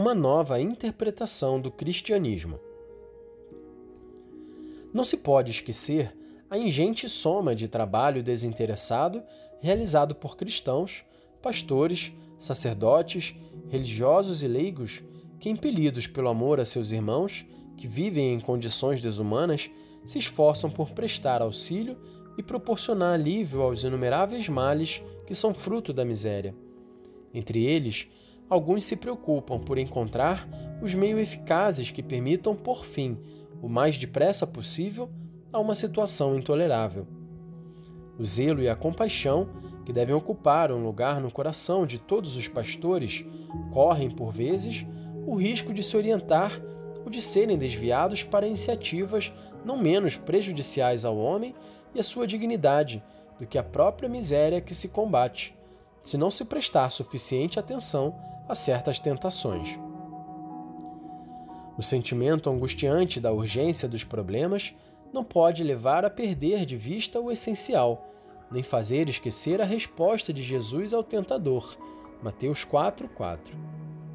uma nova interpretação do cristianismo. Não se pode esquecer a ingente soma de trabalho desinteressado realizado por cristãos, pastores, sacerdotes, religiosos e leigos que, impelidos pelo amor a seus irmãos, que vivem em condições desumanas, se esforçam por prestar auxílio e proporcionar alívio aos inumeráveis males que são fruto da miséria. Entre eles, alguns se preocupam por encontrar os meios eficazes que permitam por fim, o mais depressa possível, a uma situação intolerável. O zelo e a compaixão, que devem ocupar um lugar no coração de todos os pastores, correm, por vezes, o risco de se orientar ou de serem desviados para iniciativas não menos prejudiciais ao homem e à sua dignidade do que a própria miséria que se combate, se não se prestar suficiente atenção a certas tentações. O sentimento angustiante da urgência dos problemas não pode levar a perder de vista o essencial, nem fazer esquecer a resposta de Jesus ao tentador. Mateus 4:4.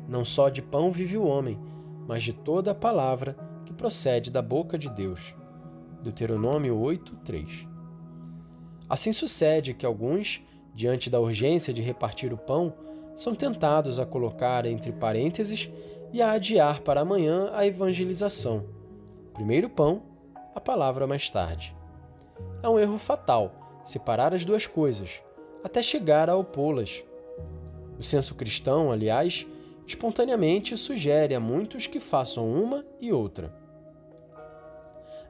Não só de pão vive o homem, mas de toda a palavra que procede da boca de Deus. Deuteronômio 8:3. Assim sucede que alguns, diante da urgência de repartir o pão, são tentados a colocar entre parênteses e a adiar para amanhã a evangelização. Primeiro pão, a palavra mais tarde. É um erro fatal separar as duas coisas, até chegar a opô-las. O senso cristão, aliás, espontaneamente sugere a muitos que façam uma e outra.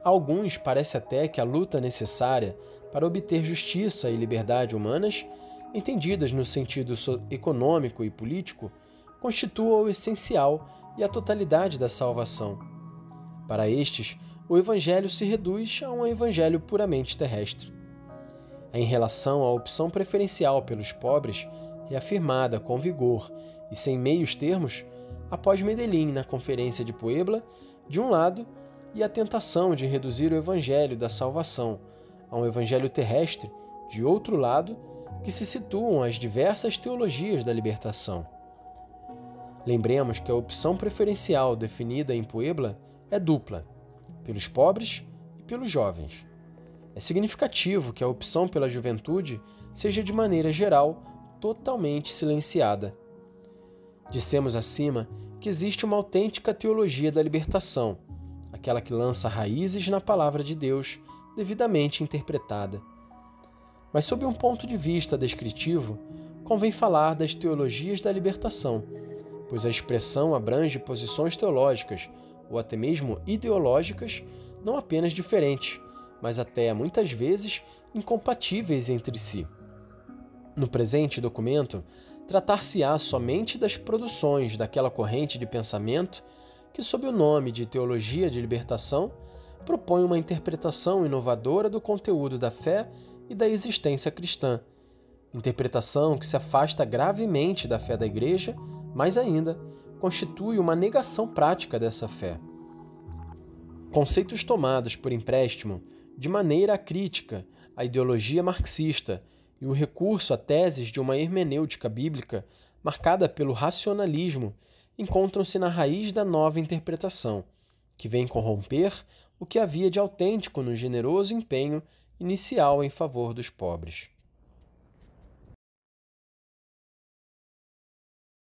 A alguns parece até que a luta necessária para obter justiça e liberdade humanas, entendidas no sentido econômico e político, constitua o essencial e a totalidade da salvação. Para estes, o Evangelho se reduz a um Evangelho puramente terrestre. Em relação à opção preferencial pelos pobres, reafirmada com vigor e sem meios termos, após Medellín na Conferência de Puebla, de um lado, e a tentação de reduzir o Evangelho da salvação a um Evangelho terrestre, de outro lado, que se situam as diversas teologias da libertação. Lembremos que a opção preferencial definida em Puebla é dupla pelos pobres e pelos jovens. É significativo que a opção pela juventude seja, de maneira geral, totalmente silenciada. Dissemos acima que existe uma autêntica teologia da libertação, aquela que lança raízes na palavra de Deus devidamente interpretada. Mas, sob um ponto de vista descritivo, convém falar das teologias da libertação, pois a expressão abrange posições teológicas ou até mesmo ideológicas, não apenas diferentes, mas até muitas vezes incompatíveis entre si. No presente documento, tratar-se-á somente das produções daquela corrente de pensamento que, sob o nome de teologia de libertação, propõe uma interpretação inovadora do conteúdo da fé e da existência cristã. Interpretação que se afasta gravemente da fé da Igreja, mais ainda, constitui uma negação prática dessa fé. Conceitos tomados por empréstimo de maneira crítica à ideologia marxista e o recurso a teses de uma hermenêutica bíblica marcada pelo racionalismo encontram-se na raiz da nova interpretação, que vem corromper o que havia de autêntico no generoso empenho inicial em favor dos pobres.